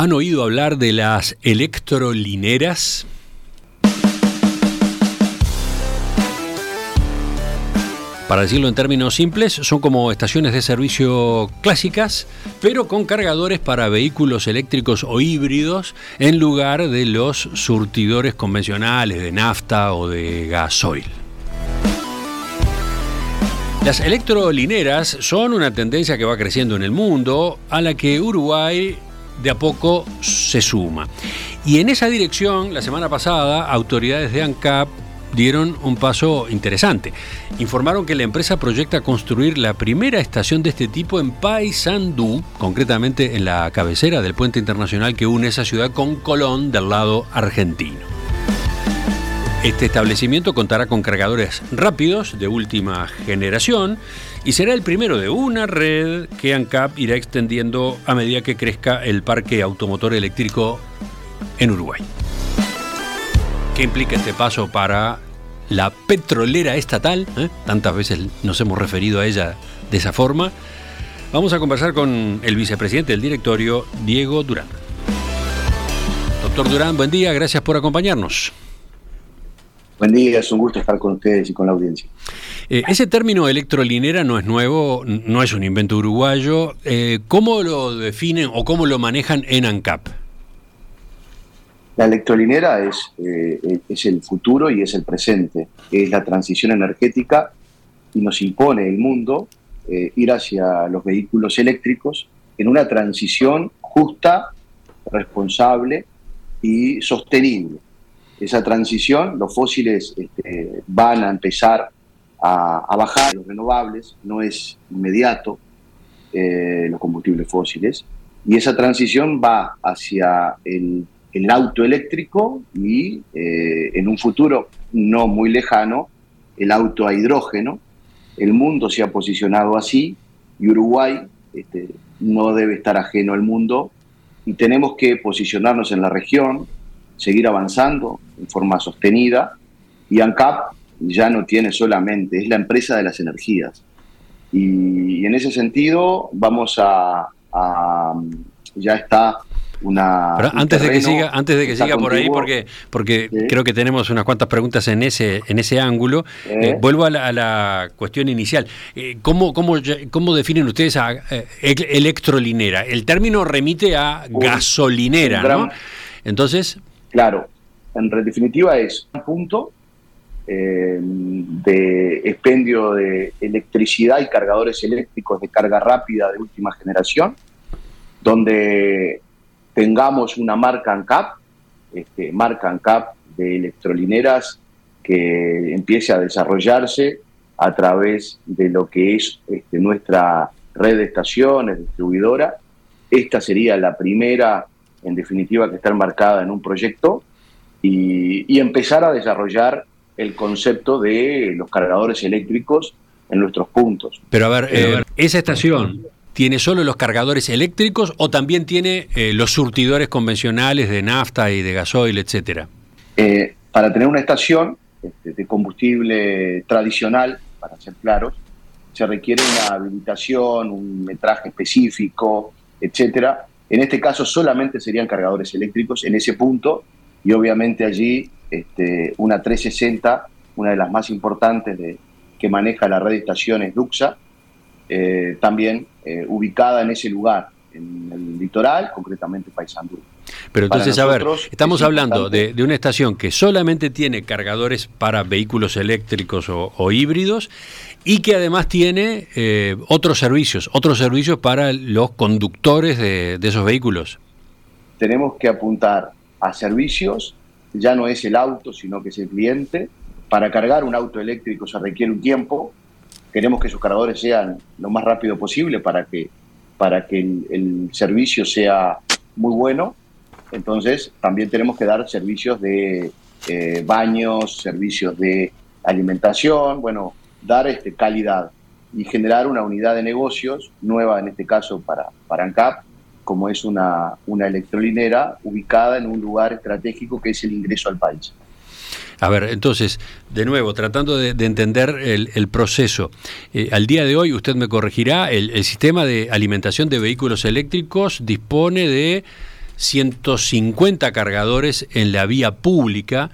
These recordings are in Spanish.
¿Han oído hablar de las electrolineras? Para decirlo en términos simples, son como estaciones de servicio clásicas, pero con cargadores para vehículos eléctricos o híbridos en lugar de los surtidores convencionales de nafta o de gasoil. Las electrolineras son una tendencia que va creciendo en el mundo, a la que Uruguay de a poco se suma. Y en esa dirección, la semana pasada, autoridades de ANCAP dieron un paso interesante. Informaron que la empresa proyecta construir la primera estación de este tipo en Paysandú, concretamente en la cabecera del puente internacional que une esa ciudad con Colón del lado argentino. Este establecimiento contará con cargadores rápidos de última generación y será el primero de una red que ANCAP irá extendiendo a medida que crezca el parque automotor eléctrico en Uruguay. ¿Qué implica este paso para la petrolera estatal? ¿Eh? Tantas veces nos hemos referido a ella de esa forma. Vamos a conversar con el vicepresidente del directorio, Diego Durán. Doctor Durán, buen día, gracias por acompañarnos. Buen día, es un gusto estar con ustedes y con la audiencia. Eh, ese término electrolinera no es nuevo, no es un invento uruguayo. Eh, ¿Cómo lo definen o cómo lo manejan en ANCAP? La electrolinera es, eh, es el futuro y es el presente, es la transición energética y nos impone el mundo ir hacia los vehículos eléctricos en una transición justa, responsable y sostenible. Esa transición, los fósiles este, van a empezar a, bajar, los renovables no es inmediato, eh, los combustibles fósiles, y esa transición va hacia el el auto eléctrico y eh, en un futuro no muy lejano el auto a hidrógeno. El mundo se ha posicionado así y Uruguay este, no debe estar ajeno al mundo y tenemos que posicionarnos en la región, seguir avanzando en forma sostenida y ANCAP ya no tiene solamente, es la empresa de las energías. Y, en ese sentido vamos a, a ya está antes de que siga, antes de que siga por ahí, porque, porque creo que tenemos unas cuantas preguntas en ese, en ese ángulo, eh, vuelvo a la, cuestión inicial. Eh, ¿cómo, cómo, cómo, definen ustedes a eh, electrolinera? El término remite a gasolinera, ¿no? Entonces. Claro, en definitiva es un punto de expendio de electricidad y cargadores eléctricos de carga rápida de última generación, donde tengamos una marca ANCAP, este, marca ANCAP de electrolineras que empiece a desarrollarse a través de lo que es este, nuestra red de estaciones, distribuidora. Esta sería la primera, en definitiva, que está enmarcada en un proyecto y, empezar a desarrollar el concepto de los cargadores eléctricos en nuestros puntos. Pero a ver, eh, esa estación ¿Tiene solo los cargadores eléctricos o también tiene eh, los surtidores convencionales de nafta y de gasoil, etcétera? Eh, para tener una estación este, de combustible tradicional, para ser claros, se requiere una habilitación, un metraje específico, etcétera. En este caso solamente serían cargadores eléctricos en ese punto y obviamente allí este, una 360, una de las más importantes de, que maneja la red de estaciones Duxa, eh, también eh, ubicada en ese lugar, en el litoral, concretamente Paysandú. Pero entonces, a ver, estamos hablando de, una estación que solamente tiene cargadores para vehículos eléctricos o, híbridos y que además tiene eh, otros servicios, otros servicios para los conductores de, de esos vehículos. Tenemos que apuntar a servicios, ya no es el auto, sino que es el cliente. Para cargar un auto eléctrico se requiere un tiempo, queremos que sus cargadores sean lo más rápido posible para que, para que el, servicio sea muy bueno. Entonces, también tenemos que dar servicios de eh, baños, servicios de alimentación, bueno, dar este, calidad y generar una unidad de negocios nueva, en este caso para, para ANCAP, como es una, una electrolinera ubicada en un lugar estratégico que es el ingreso al país. A ver, entonces, de nuevo, tratando de, entender el, proceso, eh, al día de hoy, usted me corregirá, el, sistema de alimentación de vehículos eléctricos dispone de 150 cargadores en la vía pública,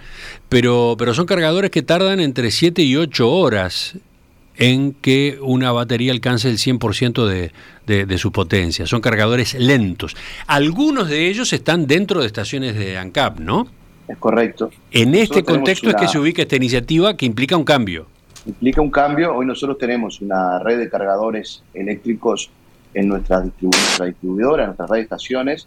pero, pero son cargadores que tardan entre 7 y 8 horas en que una batería alcance el 100% de, de, su potencia. Son cargadores lentos. Algunos de ellos están dentro de estaciones de ANCAP, ¿no? Es correcto. En este contexto es que se ubica esta iniciativa que implica un cambio. Implica un cambio. Hoy nosotros tenemos una red de cargadores eléctricos en nuestra, distribuidora, en nuestras red de estaciones,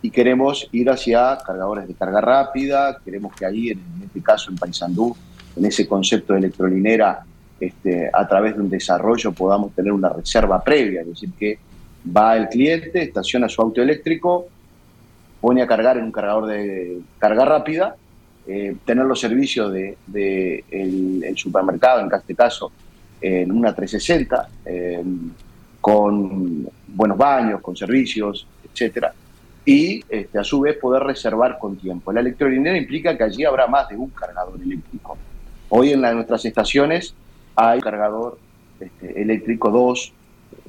y queremos ir hacia cargadores de carga rápida. Queremos que ahí, en este caso en Paysandú, en ese concepto de electrolinera, este, a través de un desarrollo podamos tener una reserva previa, es decir, que va el cliente, estaciona su auto eléctrico, pone a cargar en un cargador de carga rápida, eh, tener los servicios del de, el, supermercado, en este caso, en una 360, eh, con buenos baños, con servicios, etcétera, y este, a su vez poder reservar con tiempo. La electrolinera implica que allí habrá más de un cargador eléctrico. Hoy en nuestras estaciones hay un cargador este, eléctrico 2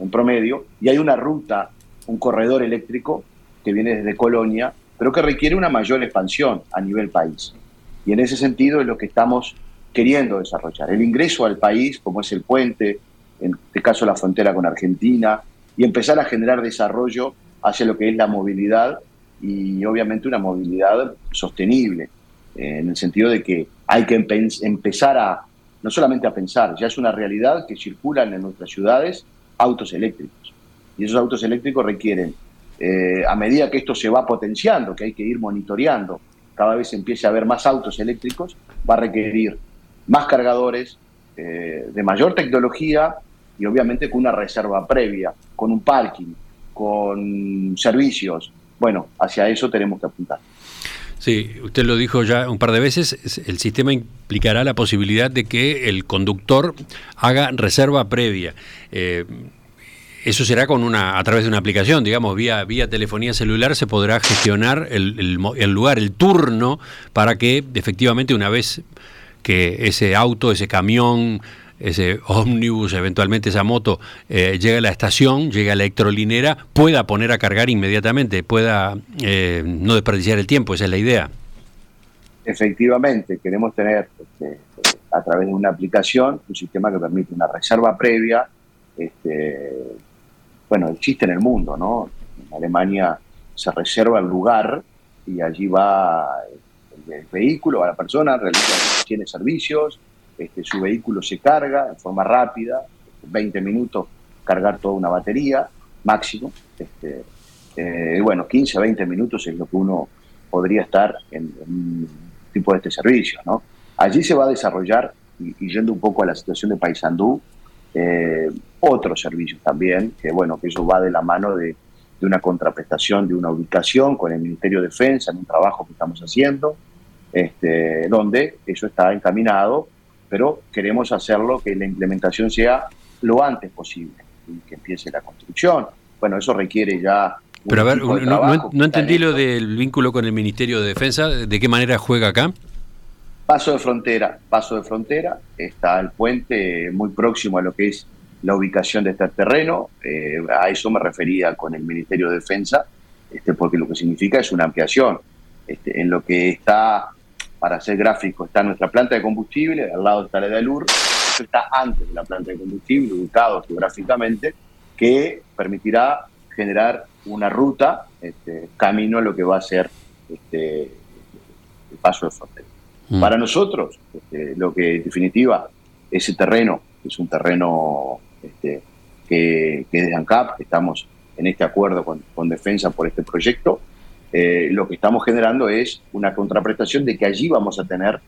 en promedio y hay una ruta, un corredor eléctrico que viene desde Colonia, pero que requiere una mayor expansión a nivel país. Y en ese sentido es lo que estamos queriendo desarrollar. El ingreso al país, como es el puente, en este caso la frontera con Argentina, y empezar a generar desarrollo hacia lo que es la movilidad y obviamente una movilidad sostenible, eh, en el sentido de que hay que empezar a no solamente a pensar, ya es una realidad que circulan en nuestras ciudades autos eléctricos. Y esos autos eléctricos requieren, eh, a medida que esto se va potenciando, que hay que ir monitoreando, cada vez empiece a haber más autos eléctricos, va a requerir más cargadores, eh, de mayor tecnología y obviamente con una reserva previa, con un parking, con servicios. Bueno, hacia eso tenemos que apuntar. Sí, usted lo dijo ya un par de veces, el sistema implicará la posibilidad de que el conductor haga reserva previa. Eh, eso será con una a través de una aplicación, digamos, vía, vía telefonía celular se podrá gestionar el, el, lugar, el turno, para que efectivamente una vez que ese auto, ese camión, ese ómnibus, eventualmente esa moto, eh, llega a la estación, llega a la electrolinera, pueda poner a cargar inmediatamente, pueda eh, no desperdiciar el tiempo, esa es la idea. Efectivamente, queremos tener este, a través de una aplicación un sistema que permite una reserva previa. Este, bueno, existe en el mundo, ¿no? En Alemania se reserva el lugar y allí va el, vehículo, va la persona, realiza, tiene servicios, este, su vehículo se carga de forma rápida, 20 minutos cargar toda una batería máximo. Este, eh, bueno, 15 a 20 minutos es lo que uno podría estar en, un tipo de este servicio. ¿no? Allí se va a desarrollar, y, yendo un poco a la situación de Paysandú, eh, otros servicios también, que bueno, que eso va de la mano de, de, una contraprestación, de una ubicación con el Ministerio de Defensa, en un trabajo que estamos haciendo, este, donde eso está encaminado pero queremos hacerlo que la implementación sea lo antes posible y que empiece la construcción. Bueno, eso requiere ya... Pero a ver, no, entendí lo del vínculo con el Ministerio de Defensa, ¿de qué manera juega acá? Paso de frontera, paso de frontera, está el puente muy próximo a lo que es la ubicación de este terreno, eh, a eso me refería con el Ministerio de Defensa, este, porque lo que significa es una ampliación. Este, en lo que está para ser gráfico, está nuestra planta de combustible, al lado está la de Alur, está antes de la planta de combustible, ubicado geográficamente, que permitirá generar una ruta, este, camino a lo que va a ser este, el paso de frontera. Mm. Para nosotros, este, lo que en definitiva, ese terreno, es un terreno este, que, que es de ANCAP, que estamos en este acuerdo con, con defensa por este proyecto, eh, lo que estamos generando es una contraprestación de que allí vamos a tener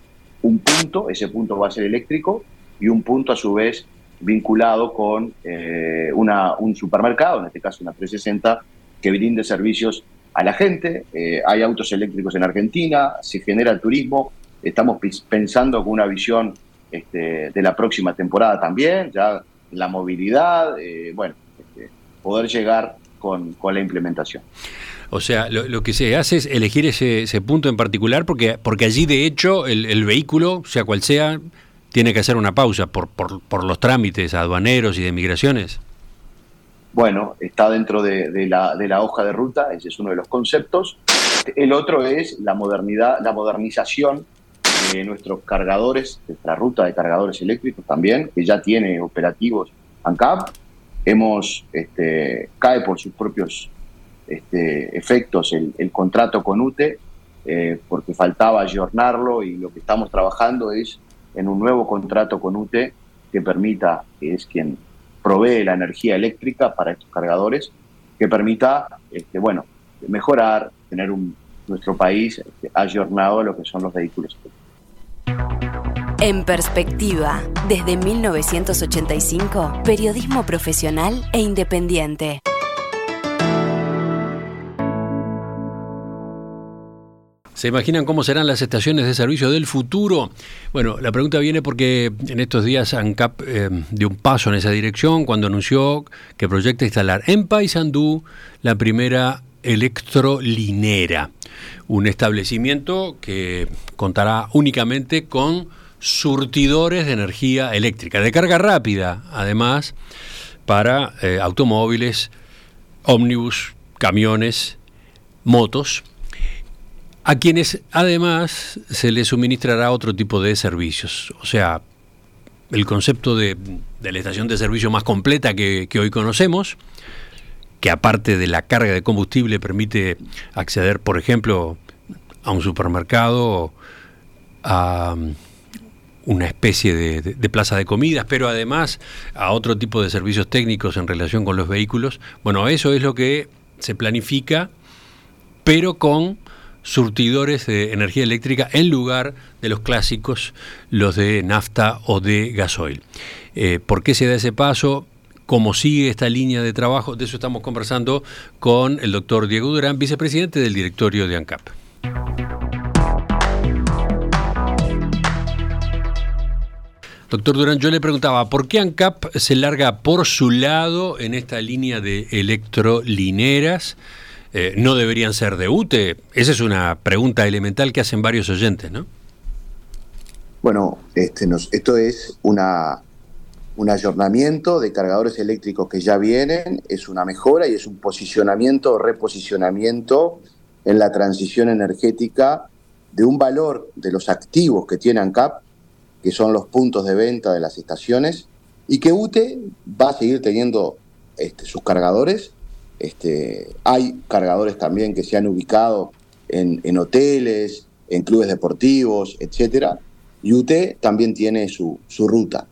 un punto, ese punto va a ser eléctrico, y un punto a su vez vinculado con eh, una, un supermercado, en este caso una 360, que brinde servicios a la gente. Eh, hay autos eléctricos en Argentina, se genera el turismo, estamos pensando con una visión este, de la próxima temporada también, ya la movilidad, bueno, este, poder llegar con, con la implementación. O sea, lo, que se hace es elegir ese, punto en particular porque, porque allí de hecho el, vehículo, sea cual sea, tiene que hacer una pausa por, por, los trámites aduaneros y de migraciones. Bueno, está dentro de, la, de la hoja de ruta, ese es uno de los conceptos. El otro es la modernidad, la modernización nuestros cargadores, nuestra ruta de cargadores eléctricos también, que ya tiene operativos ANCAP. Hemos, este, cae por sus propios este, efectos el, contrato con UTE, eh, porque faltaba ayornarlo y lo que estamos trabajando es en un nuevo contrato con UTE que permita, que es quien provee la energía eléctrica para estos cargadores, que permita, este, bueno, mejorar, tener un, nuestro país este, ayornado a lo que son los vehículos En perspectiva, desde 1985, periodismo profesional e independiente. ¿Se imaginan cómo serán las estaciones de servicio del futuro? Bueno, la pregunta viene porque en estos días ANCAP eh, dio un paso en esa dirección cuando anunció que proyecta instalar en Paysandú la primera electrolinera, un establecimiento que contará únicamente con surtidores de energía eléctrica, de carga rápida, además, para eh, automóviles, ómnibus, camiones, motos a quienes además se les suministrará otro tipo de servicios. O sea, el concepto de, la estación de servicio más completa que, hoy conocemos, que aparte de la carga de combustible permite acceder, por ejemplo, a un supermercado, a una especie de, plaza de comidas, pero además a otro tipo de servicios técnicos en relación con los vehículos. Bueno, eso es lo que se planifica, pero con surtidores de energía eléctrica en lugar de los clásicos, los de nafta o de gasoil. Eh, ¿Por qué se da ese paso? ¿Cómo sigue esta línea de trabajo? De eso estamos conversando con el doctor Diego Durán, vicepresidente del directorio de ANCAP. Doctor Durán, yo le preguntaba, ¿por qué ANCAP se larga por su lado en esta línea de electrolineras? Eh, no deberían ser de UTE? Esa es una pregunta elemental que hacen varios oyentes, ¿no? Bueno, este, esto es un ayornamiento de cargadores eléctricos que ya vienen, es una mejora y es un posicionamiento o reposicionamiento en la transición energética de un valor de los activos que tiene ANCAP, que son los puntos de venta de las estaciones, y que UTE va a seguir teniendo este, sus cargadores este, hay cargadores también que se han ubicado en, hoteles, en clubes deportivos, etcétera. Y UTE también tiene su, ruta.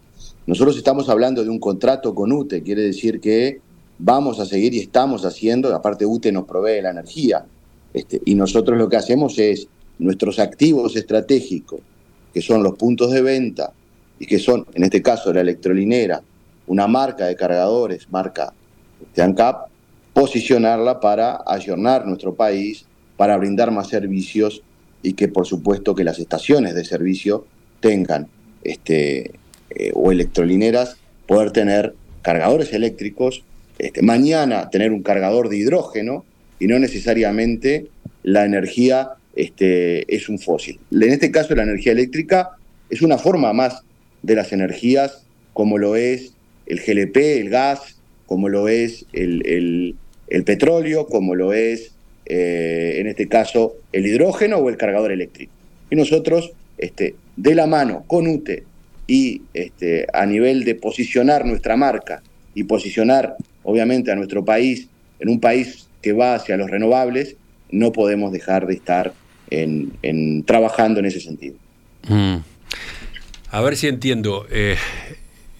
Nosotros estamos hablando de un contrato con UTE, quiere decir que vamos a seguir y estamos haciendo, aparte UTE nos provee la energía, este, y nosotros lo que hacemos es nuestros activos estratégicos, que son los puntos de venta, y que son, en este caso, la electrolinera, una marca de cargadores, marca este, ANCAP, posicionarla para ayornar nuestro país, para brindar más servicios y que por supuesto que las estaciones de servicio tengan este, eh, o electrolineras, poder tener cargadores eléctricos, este, mañana tener un cargador de hidrógeno y no necesariamente la energía este, es un fósil. En este caso la energía eléctrica es una forma más de las energías como lo es el GLP, el gas, como lo es el, petróleo, como lo es eh, en este caso el hidrógeno o el cargador eléctrico. Y nosotros, este, de la mano con UTE y este, a nivel de posicionar nuestra marca y posicionar obviamente a nuestro país en un país que va hacia los renovables, no podemos dejar de estar en, trabajando en ese sentido. Mm. A ver si entiendo. Eh,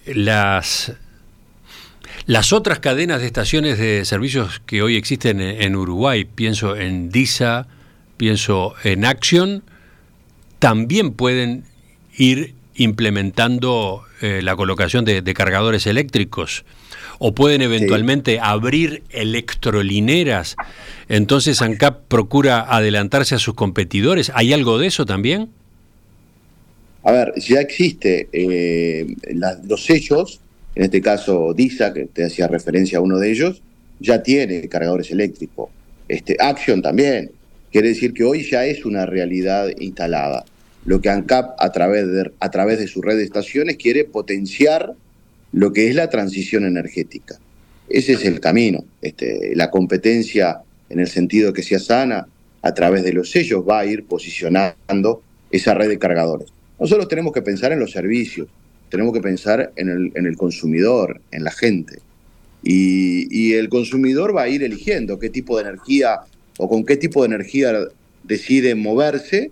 las las otras cadenas de estaciones de servicios que hoy existen en Uruguay, pienso en DISA, pienso en Action, también pueden ir implementando eh, la colocación de, cargadores eléctricos o pueden eventualmente abrir electrolineras. Entonces ANCAP procura adelantarse a sus competidores. ¿Hay algo de eso también? A ver, ya existe eh, los sellos en este caso DISA, que te hacía referencia a uno de ellos, ya tiene cargadores eléctricos. Este, Action también. Quiere decir que hoy ya es una realidad instalada. Lo que ANCAP a través de, a través de su red de estaciones quiere potenciar lo que es la transición energética. Ese es el camino. Este, la competencia en el sentido que sea sana, a través de los sellos va a ir posicionando esa red de cargadores. Nosotros tenemos que pensar en los servicios, tenemos que pensar en el, consumidor, en la gente. Y, el consumidor va a ir eligiendo qué tipo de energía o con qué tipo de energía decide moverse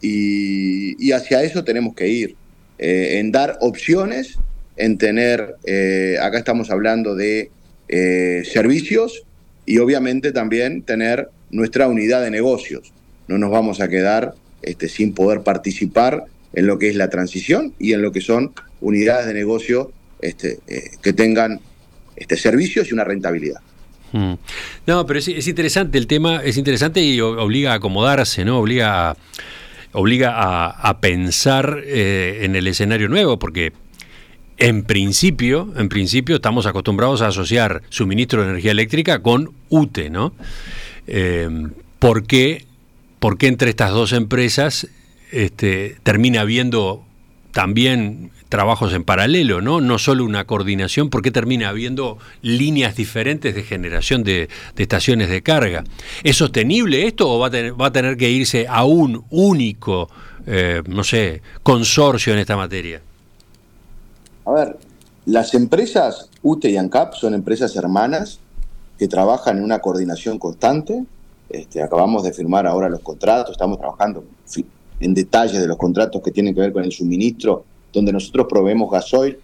y, hacia eso tenemos que ir, eh, en dar opciones, en tener, eh, acá estamos hablando de eh, servicios y obviamente también tener nuestra unidad de negocios. No nos vamos a quedar este, sin poder participar en lo que es la transición y en lo que son unidades de negocio este, que tengan este, servicios y una rentabilidad. Hmm. No, pero es, interesante el tema, es interesante y obliga a acomodarse, ¿no? Obliga a, obliga a, pensar eh, en el escenario nuevo, porque en principio, en principio estamos acostumbrados a asociar suministro de energía eléctrica con UTE, ¿no? Eh, ¿por, qué, entre estas dos empresas este, termina habiendo también trabajos en paralelo, ¿no? No solo una coordinación, ¿por qué termina habiendo líneas diferentes de generación de, estaciones de carga? ¿Es sostenible esto o va a tener, va a tener que irse a un único, eh, no sé, consorcio en esta materia? A ver, las empresas UTE y ANCAP son empresas hermanas que trabajan en una coordinación constante. Este, acabamos de firmar ahora los contratos, estamos trabajando en detalle de los contratos que tienen que ver con el suministro, donde nosotros proveemos gasoil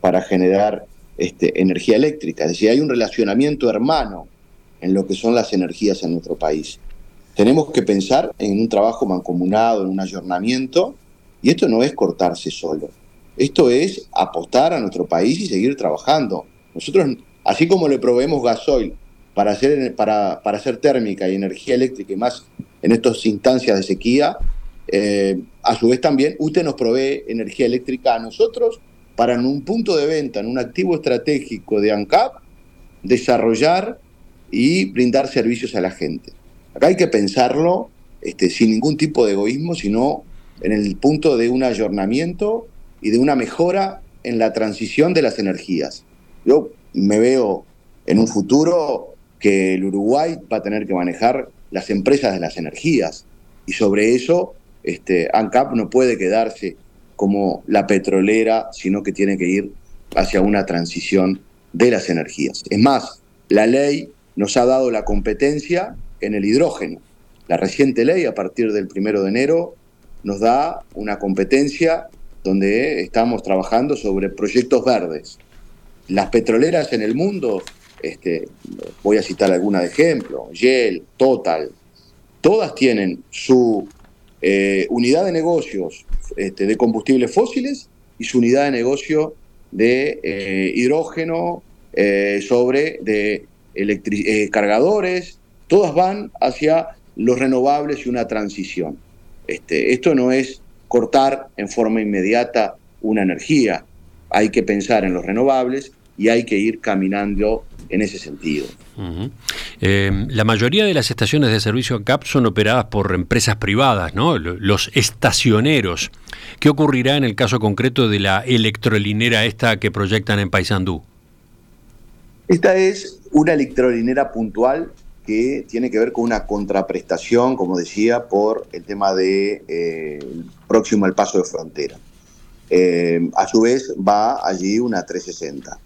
para generar este, energía eléctrica. Es decir, hay un relacionamiento hermano en lo que son las energías en nuestro país. Tenemos que pensar en un trabajo mancomunado, en un ayornamiento, y esto no es cortarse solo. Esto es apostar a nuestro país y seguir trabajando. Nosotros, así como le proveemos gasoil para hacer, para, para hacer térmica y energía eléctrica y más en estas instancias de sequía, eh, a su vez también usted nos provee energía eléctrica a nosotros para en un punto de venta, en un activo estratégico de ANCAP, desarrollar y brindar servicios a la gente. Acá hay que pensarlo este, sin ningún tipo de egoísmo, sino en el punto de un ayornamiento y de una mejora en la transición de las energías. Yo me veo en un futuro que el Uruguay va a tener que manejar las empresas de las energías y sobre eso este, ANCAP no puede quedarse como la petrolera, sino que tiene que ir hacia una transición de las energías. Es más, la ley nos ha dado la competencia en el hidrógeno. La reciente ley, a partir del primero de enero, nos da una competencia donde estamos trabajando sobre proyectos verdes. Las petroleras en el mundo, este, voy a citar alguna de ejemplo, Shell, Total, todas tienen su eh, unidad de negocios este, de combustibles fósiles y su unidad de negocio de eh, hidrógeno, eh, sobre de cargadores, todas van hacia los renovables y una transición. Este, esto no es cortar en forma inmediata una energía. Hay que pensar en los renovables y hay que ir caminando en ese sentido. Eh, la mayoría de las estaciones de servicio CAP son operadas por empresas privadas, ¿no? Los estacioneros. ¿Qué ocurrirá en el caso concreto de la electrolinera esta que proyectan en Paysandú? Esta es una electrolinera puntual que tiene que ver con una contraprestación, como decía, por el tema de eh, próximo al paso de frontera. Eh, a su vez va allí una 360.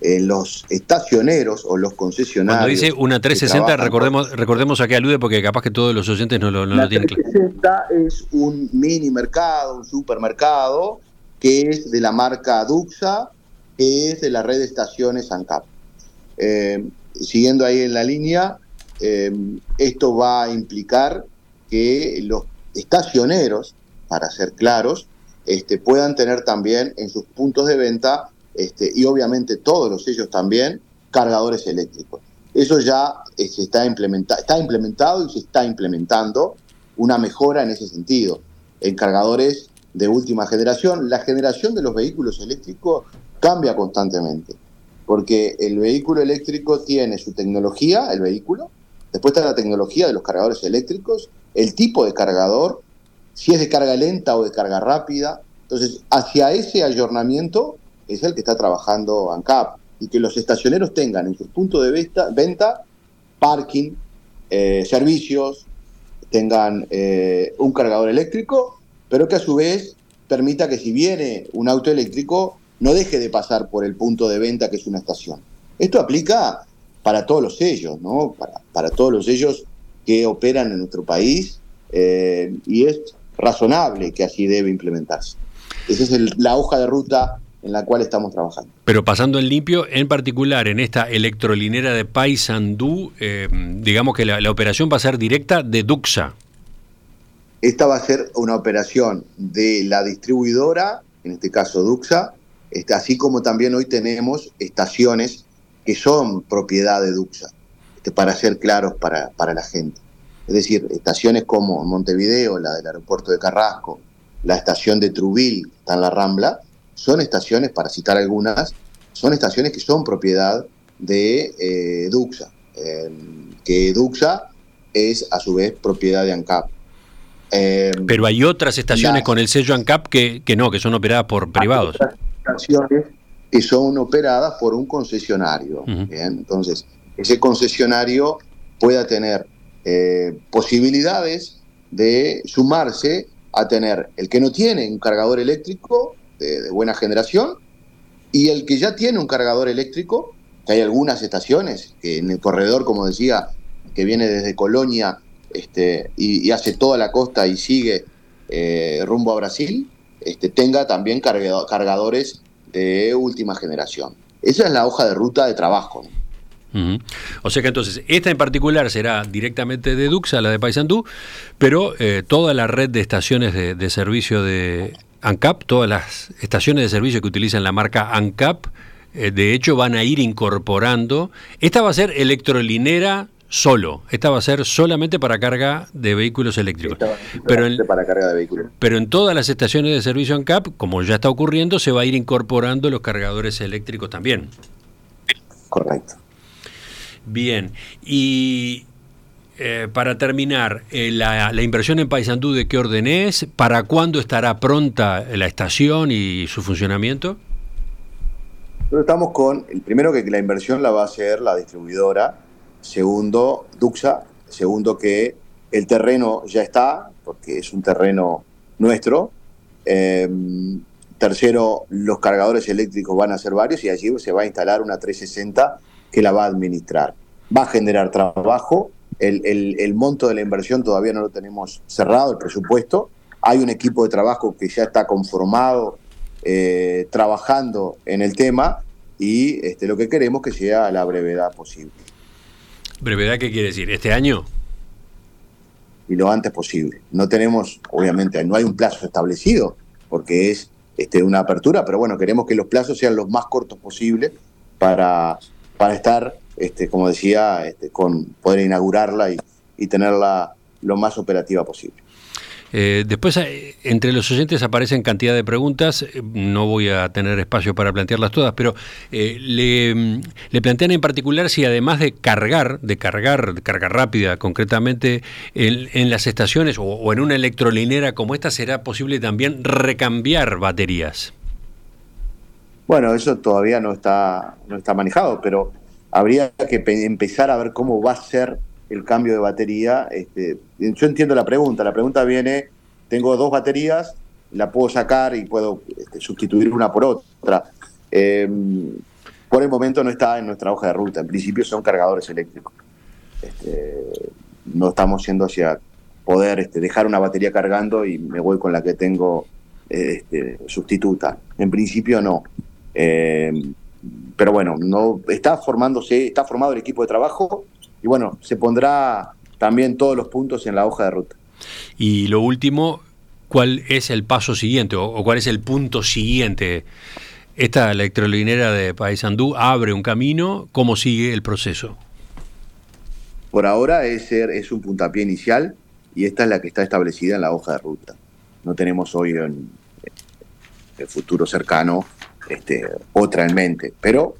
Los estacioneros o los concesionarios. Cuando dice una 360, recordemos, recordemos a qué alude porque capaz que todos los oyentes no lo, no la tienen claro. 360 es un mini mercado, un supermercado que es de la marca Duxa, que es de la red de estaciones ANCAP. Eh, siguiendo ahí en la línea, eh, esto va a implicar que los estacioneros, para ser claros, este, puedan tener también en sus puntos de venta, este, y obviamente todos los sellos también, cargadores eléctricos. Eso ya eh, se está, implementa está implementado y se está implementando una mejora en ese sentido. En cargadores de última generación, la generación de los vehículos eléctricos cambia constantemente, porque el vehículo eléctrico tiene su tecnología, el vehículo, Después está la tecnología de los cargadores eléctricos, el tipo de cargador, si es de carga lenta o de carga rápida. Entonces, hacia ese ayornamiento es el que está trabajando ANCAP y que los estacioneros tengan en sus puntos de venta, venta parking, eh, servicios, tengan eh, un cargador eléctrico, pero que a su vez permita que si viene un auto eléctrico no deje de pasar por el punto de venta que es una estación. Esto aplica para todos los ¿no? Para, para todos los que operan en nuestro país eh, y es razonable que así debe implementarse. Esa es la hoja de ruta en la cual estamos trabajando. Pero pasando en limpio, en particular en esta electrolinera de Paysandú, eh, digamos que la, operación va a ser directa de Duxa. Esta va a ser una operación de la distribuidora, en este caso Duxa, este, así como también hoy tenemos estaciones que son propiedad de Duxa, este, para ser claros para, para la gente. Es decir, estaciones como Montevideo, la del aeropuerto de Carrasco, la estación de Trubil, que está en la Rambla, son estaciones, para citar algunas, son estaciones que son propiedad de eh, Duxa, em, que Duxa es a su vez propiedad de ANCAP. Em, Pero hay otras estaciones con el sello ANCAP que, que no, que son operadas por privados. Hay estaciones que son operadas por un concesionario. Entonces, ese concesionario pueda tener eh, posibilidades de sumarse a tener el que no tiene un cargador eléctrico de, buena generación y el que ya tiene un cargador eléctrico, que hay algunas estaciones que en el corredor, como decía, que viene desde Colonia este, y, hace toda la costa y sigue eh, rumbo a Brasil, este, tenga también cargadores de última generación. Esa es la hoja de ruta de trabajo. O sea que entonces, esta en particular será directamente de Duxa, la de Paysandú, pero eh, toda la red de estaciones de, servicio de ANCAP, todas las estaciones de servicio que utilizan la marca ANCAP, eh, de hecho van a ir incorporando. Esta va a ser electrolinera solo. Esta va a ser solamente para carga de vehículos eléctricos. Pero en, para carga de vehículos. pero en todas las estaciones de servicio ANCAP, como ya está ocurriendo, se va a ir incorporando los cargadores eléctricos también. Correcto. Bien, y eh, para terminar, eh, la, inversión en Paysandú de qué orden es? ¿Para cuándo estará pronta la estación y su funcionamiento? estamos con, el primero que la inversión la va a hacer la distribuidora, segundo Duxa, segundo que el terreno ya está, porque es un terreno nuestro, em, tercero los cargadores eléctricos van a ser varios y allí se va a instalar una 360 que la va a administrar. Va a generar trabajo, el, monto de la inversión todavía no lo tenemos cerrado, el presupuesto. Hay un equipo de trabajo que ya está conformado, eh, trabajando en el tema y este, lo que queremos que sea a la brevedad posible. ¿Brevedad qué quiere decir? ¿Este año? Y lo antes posible. No tenemos, obviamente, no hay un plazo establecido, porque es este, una apertura, pero bueno, queremos que los plazos sean los más cortos posibles para, para estar, este, como decía, este, con poder inaugurarla y, y tenerla lo más operativa posible. Eh, después, eh, entre los oyentes aparecen cantidad de preguntas, eh, no voy a tener espacio para plantearlas todas, pero le, le, plantean en particular si además de cargar, de cargar, de carga rápida concretamente, en, las estaciones o, en una electrolinera como esta, será posible también recambiar baterías. Bueno, eso todavía no está, no está manejado, pero habría que empezar a ver cómo va a ser el cambio de batería. Este, yo entiendo la pregunta. La pregunta viene, tengo dos baterías, la puedo sacar y puedo este, sustituir una por otra. Em, por el momento no está en nuestra hoja de ruta. En principio son cargadores eléctricos. Este, no estamos yendo hacia poder dejar una batería cargando y me voy con la que tengo sustituta. En principio no. Em, pero bueno, no está formándose, está formado el equipo de trabajo y bueno, se pondrá también todos los puntos en la hoja de ruta. Y lo último, ¿cuál es el paso siguiente o, cuál es el punto siguiente? Esta electrolinera de Paysandú abre un camino, ¿cómo sigue el proceso? Por ahora es, es un puntapié inicial y esta es la que está establecida en la hoja de ruta. No tenemos hoy en el futuro cercano este, otra en mente, pero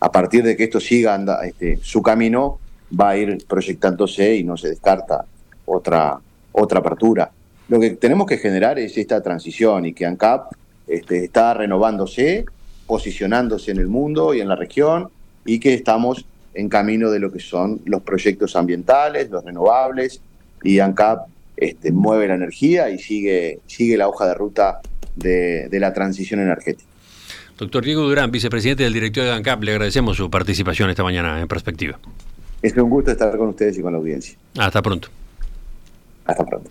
a partir de que esto siga anda, este, su camino, va a ir proyectándose y no se descarta otra, otra apertura. Lo que tenemos que generar es esta transición y que ANCAP este, está renovándose, posicionándose en el mundo y en la región y que estamos en camino de lo que son los proyectos ambientales, los renovables, y ANCAP este, mueve la energía y sigue, sigue la hoja de ruta de, la transición energética. Doctor Diego Durán, vicepresidente del directorio de ANCAP, le agradecemos su participación esta mañana en Perspectiva. Es un gusto estar con ustedes y con la audiencia. Hasta pronto. Hasta pronto.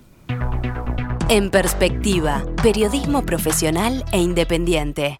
En Perspectiva, periodismo profesional e independiente.